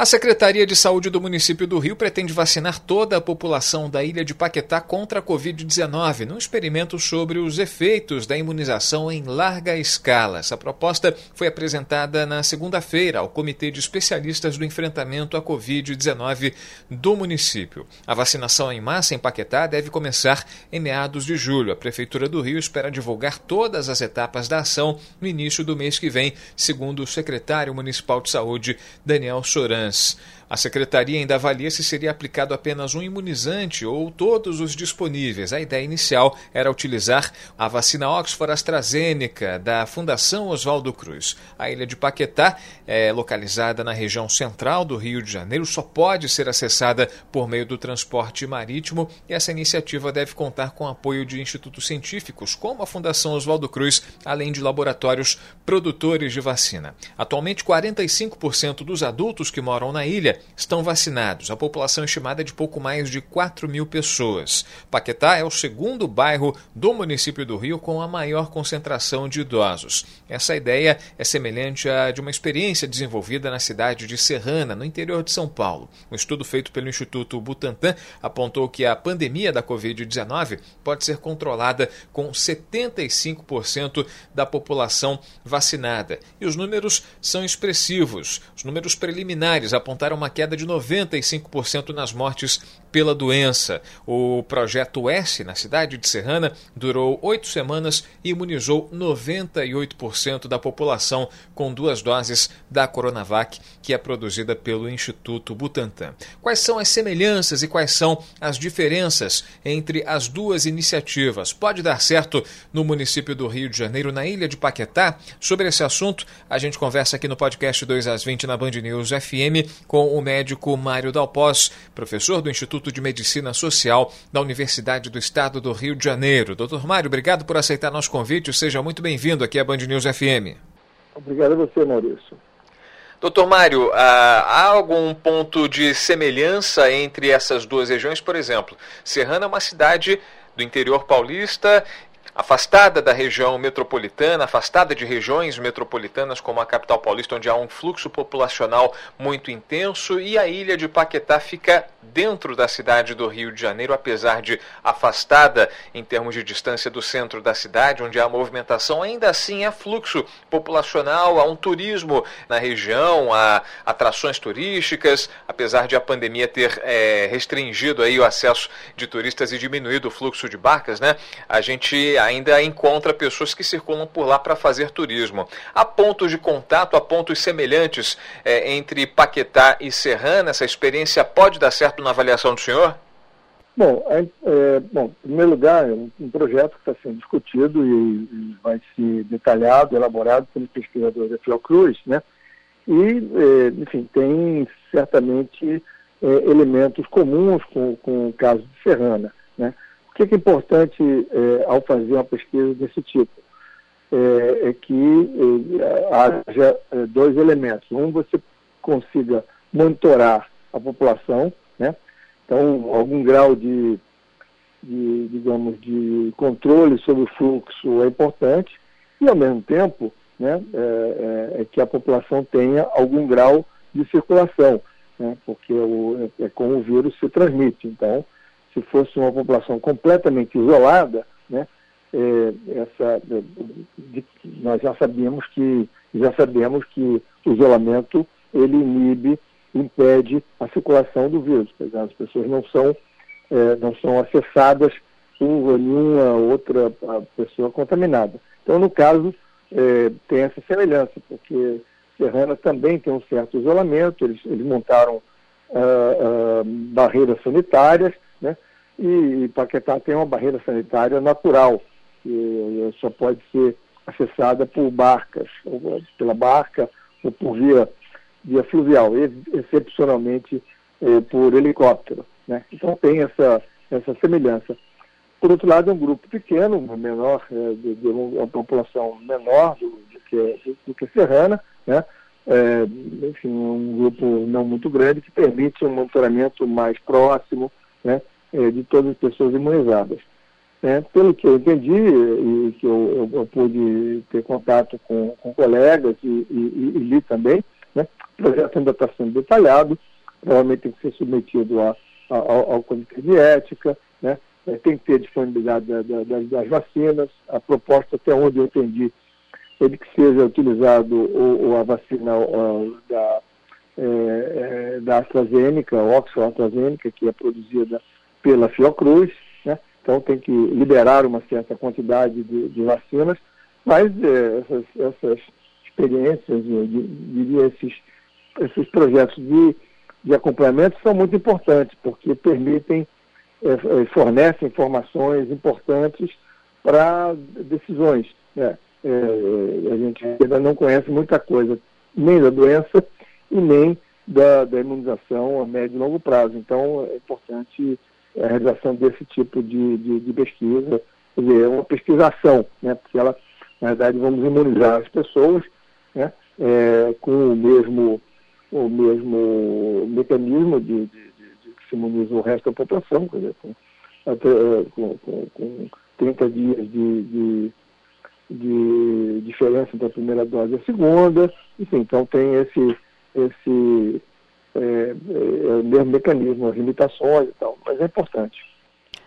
A Secretaria de Saúde do município do Rio pretende vacinar toda a população da ilha de Paquetá contra a Covid-19, num experimento sobre os efeitos da imunização em larga escala. Essa proposta foi apresentada na segunda-feira ao Comitê de Especialistas do Enfrentamento à Covid-19 do município. A vacinação em massa em Paquetá deve começar em meados de julho. A Prefeitura do Rio espera divulgar todas as etapas da ação no início do mês que vem, segundo o secretário municipal de saúde, Daniel Soran. business A secretaria ainda avalia se seria aplicado apenas um imunizante ou todos os disponíveis. A ideia inicial era utilizar a vacina Oxford AstraZeneca da Fundação Oswaldo Cruz. A ilha de Paquetá é localizada na região central do Rio de Janeiro, só pode ser acessada por meio do transporte marítimo e essa iniciativa deve contar com apoio de institutos científicos, como a Fundação Oswaldo Cruz, além de laboratórios produtores de vacina. Atualmente, 45% dos adultos que moram na ilha estão vacinados. A população estimada é de pouco mais de 4 mil pessoas. Paquetá é o segundo bairro do município do Rio com a maior concentração de idosos. Essa ideia é semelhante à de uma experiência desenvolvida na cidade de Serrana, no interior de São Paulo. Um estudo feito pelo Instituto Butantan apontou que a pandemia da Covid-19 pode ser controlada com 75% da população vacinada. E os números são expressivos. Os números preliminares apontaram uma queda de 95% nas mortes pela doença. O projeto S, na cidade de Serrana, durou oito semanas e imunizou 98% da população com duas doses da Coronavac, que é produzida pelo Instituto Butantan. Quais são as semelhanças e quais são as diferenças entre as duas iniciativas? Pode dar certo no município do Rio de Janeiro, na ilha de Paquetá? Sobre esse assunto, a gente conversa aqui no podcast 2 às 20 na Band News FM com o médico Mário Dalpós, professor do Instituto Instituto de Medicina Social da Universidade do Estado do Rio de Janeiro. Doutor Mário, obrigado por aceitar nosso convite. Seja muito bem-vindo aqui à Band News FM. Obrigado a você, Maurício. Doutor Mário, há algum ponto de semelhança entre essas duas regiões? Por exemplo, Serrana é uma cidade do interior paulista afastada da região metropolitana, afastada de regiões metropolitanas como a capital paulista, onde há um fluxo populacional muito intenso, e a ilha de Paquetá fica dentro da cidade do Rio de Janeiro, apesar de afastada em termos de distância do centro da cidade, onde há movimentação, ainda assim há fluxo populacional, há um turismo na região, há atrações turísticas, apesar de a pandemia ter é, restringido aí o acesso de turistas e diminuído o fluxo de barcas, né? A gente ainda encontra pessoas que circulam por lá para fazer turismo. Há pontos de contato, há pontos semelhantes é, entre Paquetá e Serrana? Essa experiência pode dar certo na avaliação do senhor? Bom, é, é, bom, em primeiro lugar, é um, um projeto que está sendo discutido e, e, vai ser detalhado, elaborado pelo pesquisador da Fiocruz, né? E, é, enfim, tem certamente é, elementos comuns com, com o caso de Serrana, né? O que é importante é, ao fazer uma pesquisa desse tipo? É, é que é, haja é, dois elementos. Um, você consiga monitorar a população? Então algum grau de, de, digamos, de controle sobre o fluxo é importante e ao mesmo tempo, né, é, é, é que a população tenha algum grau de circulação, né, porque o, é, é como o vírus se transmite. Então, se fosse uma população completamente isolada, né, é, essa, de, nós já sabíamos que já sabemos que o isolamento ele inibe, impede a circulação do vírus. Dizer, as pessoas não são é, não são acessadas por nenhuma outra pessoa contaminada. Então, no caso, é, tem essa semelhança, porque Serrana também tem um certo isolamento, eles, eles montaram ah, ah, barreiras sanitárias, né? E, Paquetá tem uma barreira sanitária natural, que só pode ser acessada por barcas, pela barca ou por via, via fluvial, excepcionalmente eh, por helicóptero. Né? Então tem essa, essa semelhança. Por outro lado, é um grupo pequeno, menor, é, de, de uma população menor do, do, que, do que Serrana, né? é, enfim, um grupo não muito grande que permite um monitoramento mais próximo né, é, de todas as pessoas imunizadas. É, pelo que eu entendi e que eu, eu, eu pude ter contato com, com colegas e, e, e, li também, né, projeto ainda está sendo detalhado, provavelmente tem que ser submetido a, a, ao, ao Comitê de Ética, né, é, tem que ter disponibilidade da, da, das, das, vacinas, a proposta até onde eu entendi ele que seja utilizado o, a vacina da, é, é, da AstraZeneca, Oxford AstraZeneca, que é produzida pela Fiocruz, né? então tem que liberar uma certa quantidade de, de vacinas, mas é, essas, essas experiências, eu diria, esses, esses projetos de, de acompanhamento são muito importantes, porque permitem, é, é fornecem informações importantes para decisões. Né? é, a gente ainda não conhece muita coisa, nem da doença e nem da, da imunização a médio e longo prazo. Então, é importante a realização desse tipo de, de, de pesquisa, quer dizer, é uma pesquisação, né, porque ela, na verdade, vamos imunizar as pessoas né, é, com o mesmo, o mesmo mecanismo de, de, de, que se imuniza o resto da população, quer dizer, com, até, é, com, com, com 30 dias de, de de diferença entre a primeira dose e a segunda, enfim, então tem esse, esse é, é, é mesmo mecanismo, as limitações e tal, mas é importante.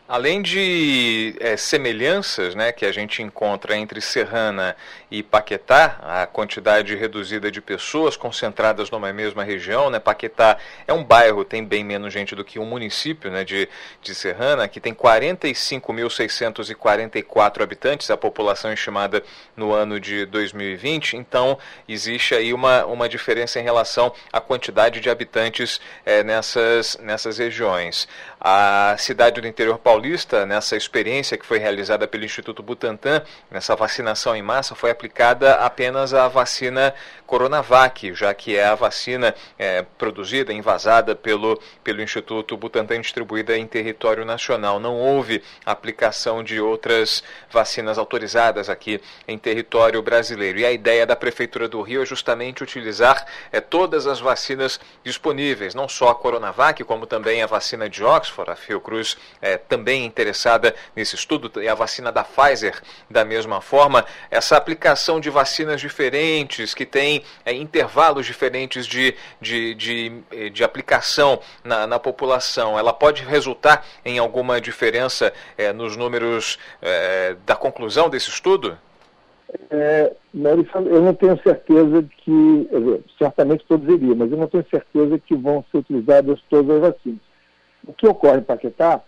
Além de é, semelhanças né, que a gente encontra entre Serrana e Paquetá, a quantidade reduzida de pessoas concentradas numa mesma região, né, Paquetá é um bairro, tem bem menos gente do que um município né, de, de Serrana, que tem 45.644 habitantes, a população estimada no ano de 2020, então existe aí uma, uma diferença em relação à quantidade de habitantes é, nessas, nessas regiões. A cidade do interior paulista, nessa experiência que foi realizada pelo Instituto Butantan, nessa vacinação em massa, foi aplicada apenas a vacina Coronavac, já que é a vacina é, produzida, envasada pelo, pelo Instituto Butantan distribuída em território nacional. Não houve aplicação de outras vacinas autorizadas aqui em território brasileiro. E a ideia da Prefeitura do Rio é justamente utilizar é, todas as vacinas disponíveis, não só a Coronavac, como também a vacina de Oxford Oxford, a Fiocruz é também interessada nesse estudo, e a vacina da Pfizer da mesma forma. Essa aplicação de vacinas diferentes, que tem é, intervalos diferentes de, de, de, eh, de aplicação na, na, população, ela pode resultar em alguma diferença é, nos números é, da conclusão desse estudo? É, eu não tenho certeza de que, certamente todos iriam, mas eu não tenho certeza que vão ser utilizadas todas as vacinas. O que ocorre em Paquetá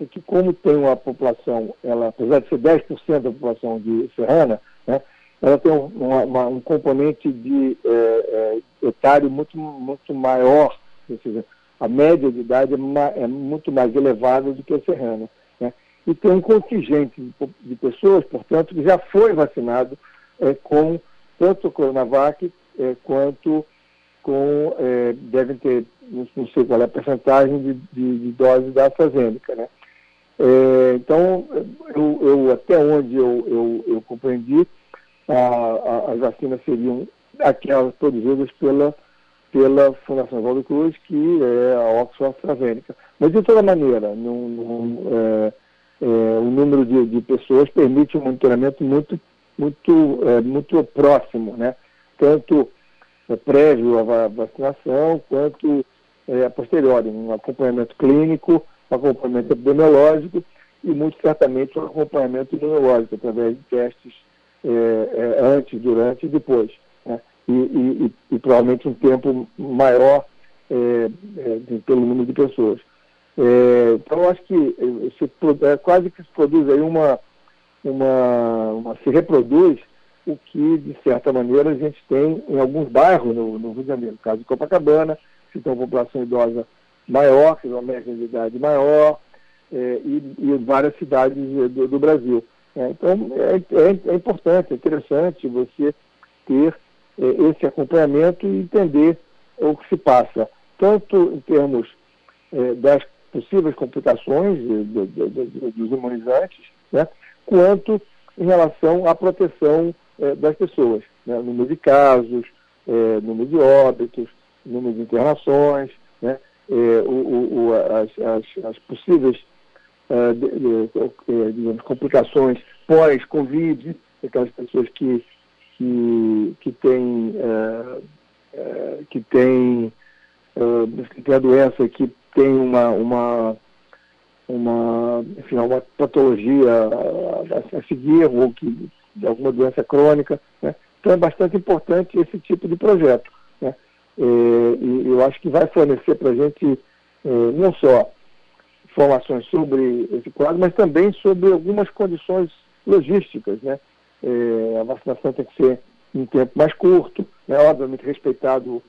é que, como tem uma população, ela, apesar de ser 10% da população de Serrana, né, ela tem um, uma, uma, um componente de é, é, etário muito, muito maior, ou seja, a média de idade é, ma, é muito mais elevada do que a Serrana. Né, e tem um contingente de, de, pessoas, portanto, que já foi vacinado é, com tanto o Coronavac é, quanto com, é, devem ter, não sei qual é a percentagem de, de, de doses da AstraZeneca, né? É, então, eu, eu, até onde eu, eu, eu compreendi, a, a, as vacinas seriam aquelas produzidas pela, pela Fundação Valdo Cruz, que é a Oxford AstraZeneca. Mas, de toda maneira, num, num, é, é, o número de, de, pessoas permite um monitoramento muito, muito, é, muito próximo, né? Tanto é, prévio à vacinação, quanto é, a posteriori, um acompanhamento clínico, um acompanhamento epidemiológico e, muito certamente, um acompanhamento imunológico, através de testes é, é, antes, durante e depois. Né? E, e, e, provavelmente um tempo maior é, é, de, pelo número de pessoas. então, eu acho que se, quase que se produz aí uma, uma, uma se reproduz o que, de certa maneira, a gente tem em alguns bairros no, no Rio de Janeiro. No caso de Copacabana, que tem uma população idosa maior, que tem uma média de idade maior, é, e, e, várias cidades do, do Brasil. É, então, é, é, é, importante, é interessante você ter é, esse acompanhamento e entender o que se passa, tanto em termos é, das possíveis complicações dos imunizantes, né, quanto em relação à proteção é, das pessoas, né, número de casos, é, número de óbitos, número de internações, né? É, o, o, as, as, as, possíveis uh, de, de, digamos, complicações pós-Covid, aquelas pessoas que, que, que têm uh, que têm que tem a doença que tem uma, uma, uma, enfim, uma patologia a, a seguir ou que de alguma doença crônica. Né? Então é bastante importante esse tipo de projeto. Né? É, e eu acho que vai fornecer para a gente é, não só informações sobre esse quadro, mas também sobre algumas condições logísticas. Né? É, a vacinação tem que ser em tempo mais curto, né? obviamente respeitado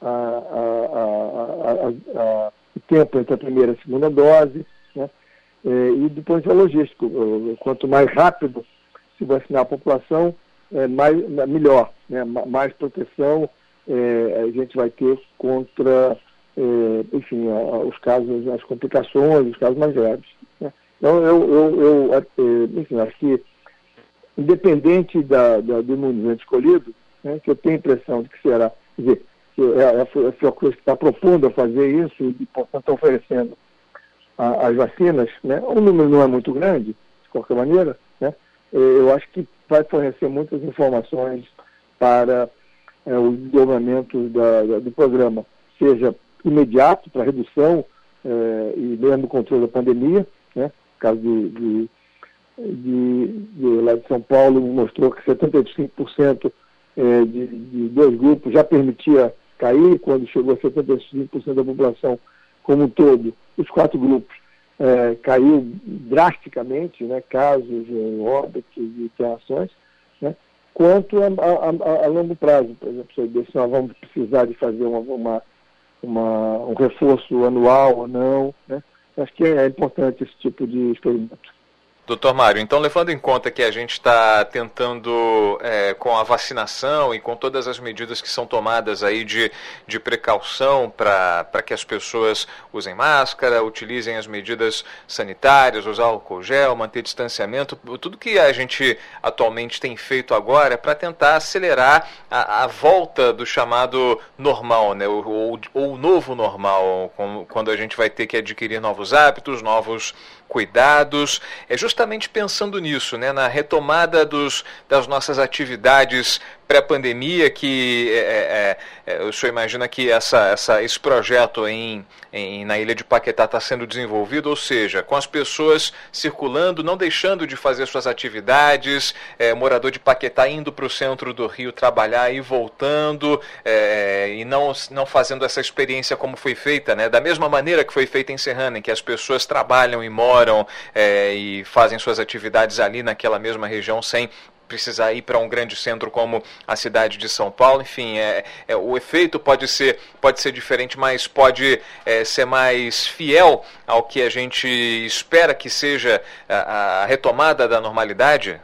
a, a, a, o tempo entre a primeira e a segunda dose, né? e do ponto de vista logístico, quanto mais rápido se vacinar a população, mais, melhor, né? mais proteção a gente vai ter contra, é, enfim, a, os casos, as complicações, os casos mais graves. Né? Então, eu, eu, eu, é, enfim, acho que, independente da, da, do imunizante escolhido, né, que eu tenho a impressão de que será, quer dizer, que é a Fiocruz que está propondo a fazer isso e, portanto, oferecendo a, as vacinas, né? o número não é muito grande, de qualquer maneira, né? eu acho que vai fornecer muitas informações para é, o da, do programa, seja imediato para redução é, e mesmo controle da pandemia, né? No caso de, de, de, de, lá de São Paulo mostrou que 75% é, de, de dois grupos já permitia cair, quando chegou a 75% da população como um todo, os quatro grupos é, caiu drasticamente, né, casos, óbitos e internações, né, quanto a, a, a, longo prazo. Por exemplo, se nós vamos precisar de fazer uma, uma, uma, um reforço anual ou não. Né, acho que é importante esse tipo de experimento. Doutor Mário, então levando em conta que a gente está tentando, é, com a vacinação e com todas as medidas que são tomadas aí de, de precaução para que as pessoas usem máscara, utilizem as medidas sanitárias, usar álcool gel, manter distanciamento, tudo que a gente atualmente tem feito agora é para tentar acelerar a, a, volta do chamado normal, né, ou, o novo normal, quando a gente vai ter que adquirir novos hábitos, novos cuidados. É justamente pensando nisso, né, na retomada dos, das nossas atividades pré-pandemia que é, é, é, o senhor imagina que essa, essa, esse projeto em, em na ilha de Paquetá está sendo desenvolvido, ou seja, com as pessoas circulando, não deixando de fazer suas atividades, é, morador de Paquetá indo para o centro do Rio trabalhar e voltando, é, e não, não fazendo essa experiência como foi feita, né? da mesma maneira que foi feita em Serrana, em que as pessoas trabalham e moram é, e fazem suas atividades ali naquela mesma região sem precisar ir para um grande centro como a cidade de São Paulo. Enfim, é, é o efeito pode ser, pode ser diferente, mas pode é, ser mais fiel ao que a gente espera que seja a, a retomada da normalidade?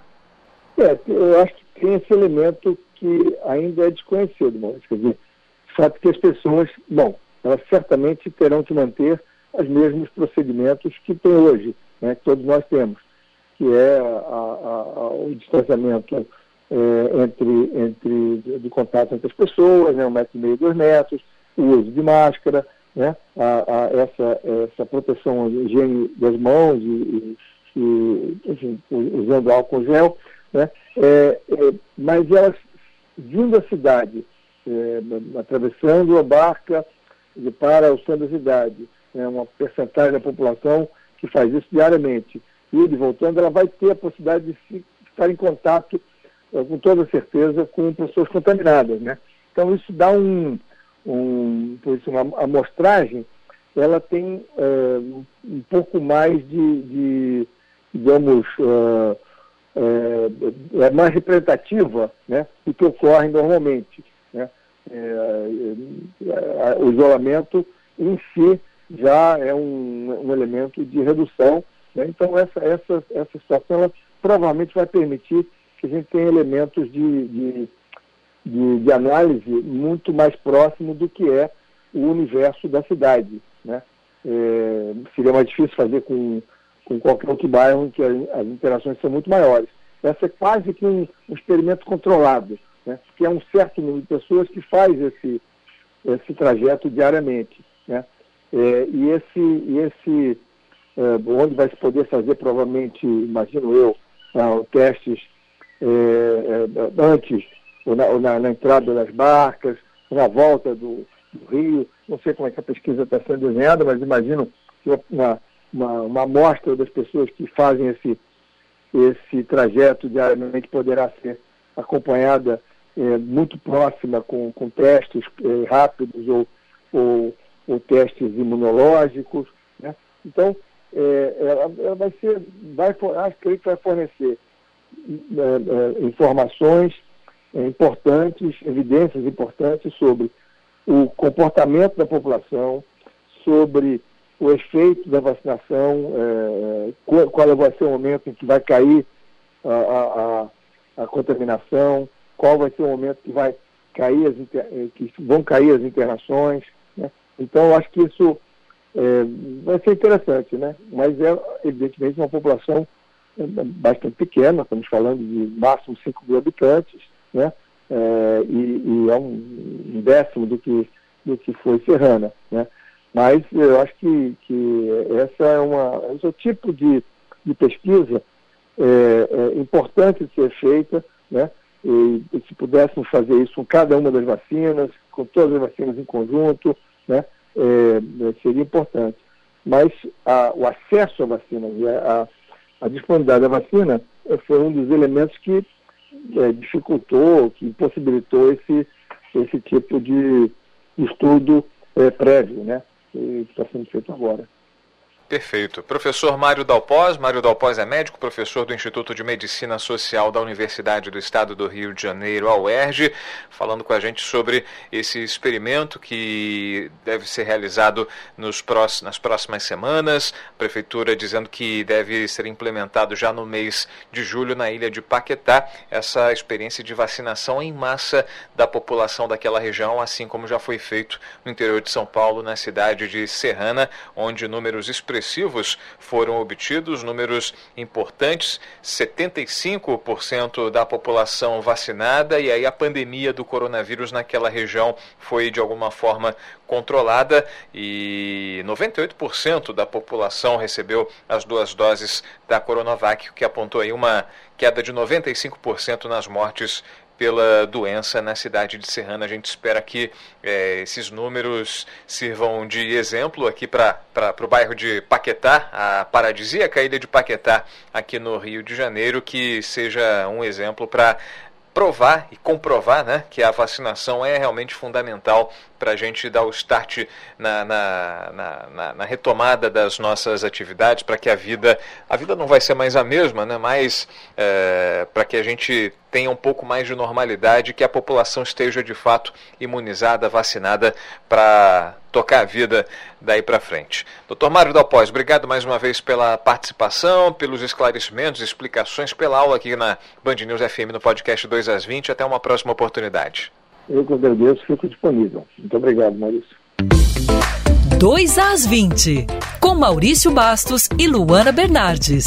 É, eu acho que tem esse elemento que ainda é desconhecido, Maurício. Quer dizer, o fato que as pessoas, bom, elas certamente terão que manter os mesmos procedimentos que tem hoje, né, que todos nós temos que é a, a, o distanciamento é, entre, entre do contato entre as pessoas, né, um metro e meio, dois metros, o uso de máscara, né, a, essa, essa proteção, a higiene das mãos e, e, enfim, usando álcool gel, né, é, é, mas elas vindo da cidade, é, atravessando a barca para o centro da cidade, né, uma percentagem da população que faz isso diariamente, e voltando, ela vai ter a possibilidade de se, estar em contato, eh, com toda certeza, com pessoas contaminadas. Né? Então, isso dá um, um por isso, uma amostragem, ela tem uh, um pouco mais de, de digamos, uh, é mais representativa né, do que ocorre normalmente. Né? o isolamento em si já é um, um elemento de redução né? Então, essa, essa, essa situação ela provavelmente vai permitir que a gente tenha elementos de, de, de, de análise muito mais próximo do que é o universo da cidade. Né? É, seria mais difícil fazer com, com qualquer outro bairro em que as interações são muito maiores. Essa é quase que um, um experimento controlado, né? porque é um certo número de pessoas que faz esse, esse trajeto diariamente. Né? É, e esse, e esse onde vai se poder fazer provavelmente, imagino eu, uh, testes é, é, antes, ou na, ou na, na, entrada das barcas, na volta do, do, rio. Não sei como é que a pesquisa está sendo desenhada, mas imagino que uma, uma, uma amostra das pessoas que fazem esse, esse trajeto diariamente poderá ser acompanhada é, muito próxima com, com testes é, rápidos ou, ou, ou, testes imunológicos. Né? Então, é, ela, ela, vai ser, vai, acho que vai fornecer é, é, informações é, importantes, evidências importantes sobre o comportamento da população, sobre o efeito da vacinação, é, qual, qual, vai ser o momento em que vai cair a, a, a, contaminação, qual vai ser o momento que vai cair as que vão cair as internações. Né? Então, acho que isso é, vai ser interessante, né? Mas é, evidentemente, uma população é, bastante pequena, estamos falando de máximo 5 mil habitantes, né? É, e, e, é um, décimo do que, do que foi Serrana, né? Mas eu acho que, que essa é uma, esse é o tipo de, de pesquisa é, é importante de ser feita, né? E, e, se pudéssemos fazer isso com cada uma das vacinas, com todas as vacinas em conjunto, né? É, seria importante. Mas a, o acesso à vacina e a, a, disponibilidade da vacina foi um dos elementos que é, dificultou, que possibilitou esse, esse tipo de estudo é, prévio, né? Que está sendo feito agora. Perfeito. Professor Mário Dalpós. Mário Dalpós é médico, professor do Instituto de Medicina Social da Universidade do Estado do Rio de Janeiro, a UERJ, falando com a gente sobre esse experimento que deve ser realizado nos próximos, nas próximas semanas. A Prefeitura dizendo que deve ser implementado já no mês de julho na ilha de Paquetá, essa experiência de vacinação em massa da população daquela região, assim como já foi feito no interior de São Paulo, na cidade de Serrana, onde números expressivos expressivos foram obtidos, números importantes, 75% da população vacinada e aí a pandemia do coronavírus naquela região foi de alguma forma controlada e 98% da população recebeu as duas doses da Coronavac, o que apontou aí uma queda de 95% nas mortes pela doença na cidade de Serrana. A gente espera que é, esses números sirvam de exemplo aqui para o bairro de Paquetá, a paradisíaca ilha de Paquetá, aqui no Rio de Janeiro, que seja um exemplo para provar e comprovar né, que a vacinação é realmente fundamental para a gente dar o start na, na, na, na, retomada das nossas atividades, para que a vida, a vida não vai ser mais a mesma, né, mas é, para que a gente tenha um pouco mais de normalidade, que a população esteja de fato imunizada, vacinada para tocar a vida daí para frente. Doutor Mário Dalpós, obrigado mais uma vez pela participação, pelos esclarecimentos, explicações, pela aula aqui na Band News FM no podcast 2 às 20. Até uma próxima oportunidade. Eu que agradeço, fico disponível. Muito obrigado, Maurício. 2 às 20, com Maurício Bastos e Luana Bernardes.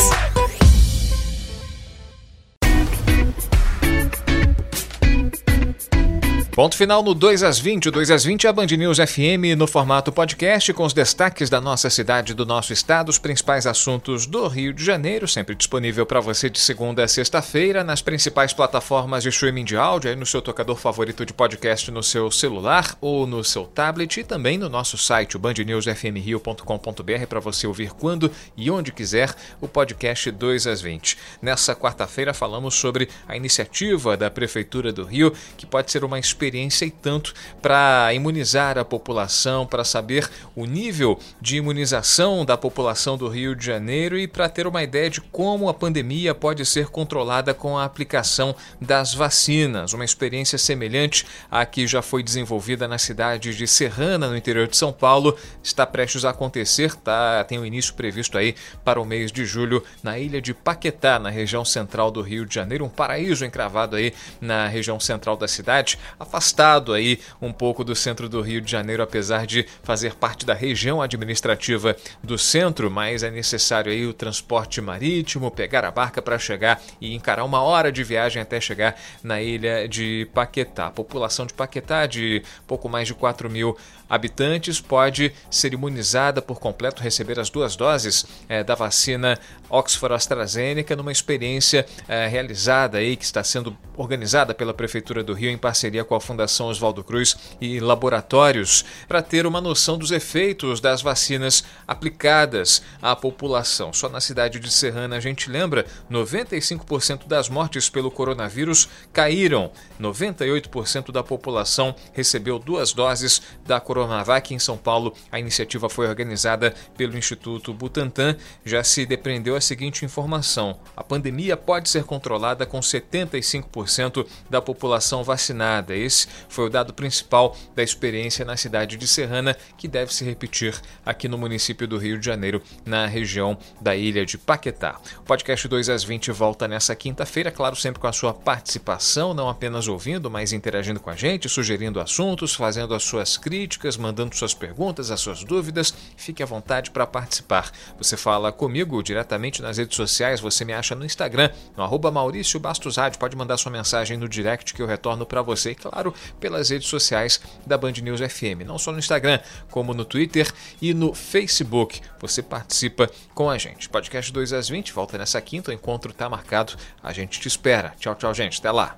Ponto final no 2 às 20. O 2 às 20 é a Band News FM no formato podcast, com os destaques da nossa cidade do nosso estado, os principais assuntos do Rio de Janeiro, sempre disponível para você de segunda a sexta-feira nas principais plataformas de streaming de áudio, aí no seu tocador favorito de podcast no seu celular ou no seu tablet e também no nosso site, o bandnewsfmrio.com.br, para você ouvir quando e onde quiser o podcast 2 às 20. Nessa quarta-feira falamos sobre a iniciativa da Prefeitura do Rio, que pode ser uma experiência experiência e tanto para imunizar a população, para saber o nível de imunização da população do Rio de Janeiro e para ter uma ideia de como a pandemia pode ser controlada com a aplicação das vacinas. Uma experiência semelhante à que já foi desenvolvida na cidade de Serrana, no interior de São Paulo, está prestes a acontecer, tá? Tem o um início previsto aí para o mês de julho na ilha de Paquetá, na região central do Rio de Janeiro, um paraíso encravado aí na região central da cidade. A afastado aí um pouco do centro do Rio de Janeiro, apesar de fazer parte da região administrativa do centro, mas é necessário aí o transporte marítimo, pegar a barca para chegar e encarar uma hora de viagem até chegar na ilha de Paquetá. A população de Paquetá, de pouco mais de 4 mil habitantes, pode ser imunizada por completo, receber as duas doses é, da vacina Oxford AstraZeneca numa experiência é, realizada aí que está sendo organizada pela Prefeitura do Rio em parceria com a Fundação Oswaldo Cruz e laboratórios para ter uma noção dos efeitos das vacinas aplicadas à população. Só na cidade de Serrana a gente lembra, 95% das mortes pelo coronavírus caíram. 98% da população recebeu duas doses da Coronavac em São Paulo. A iniciativa foi organizada pelo Instituto Butantan. Já se depreendeu a seguinte informação: a pandemia pode ser controlada com 75% da população vacinada. Esse foi o dado principal da experiência na cidade de Serrana, que deve se repetir aqui no município do Rio de Janeiro, na região da ilha de Paquetá. O podcast 2 às 20 volta nessa quinta-feira, claro, sempre com a sua participação, não apenas ouvindo, mas interagindo com a gente, sugerindo assuntos, fazendo as suas críticas, mandando suas perguntas, as suas dúvidas. Fique à vontade para participar. Você fala comigo diretamente nas redes sociais, você me acha no Instagram, no arroba Maurício Rádio. Pode mandar sua mensagem no direct que eu retorno para você, e claro, pelas redes sociais da Band News FM. Não só no Instagram, como no Twitter e no Facebook. Você participa com a gente. Podcast 2 às 20, volta nessa quinta, o encontro está marcado. A gente te espera. Tchau, tchau, gente. Até lá.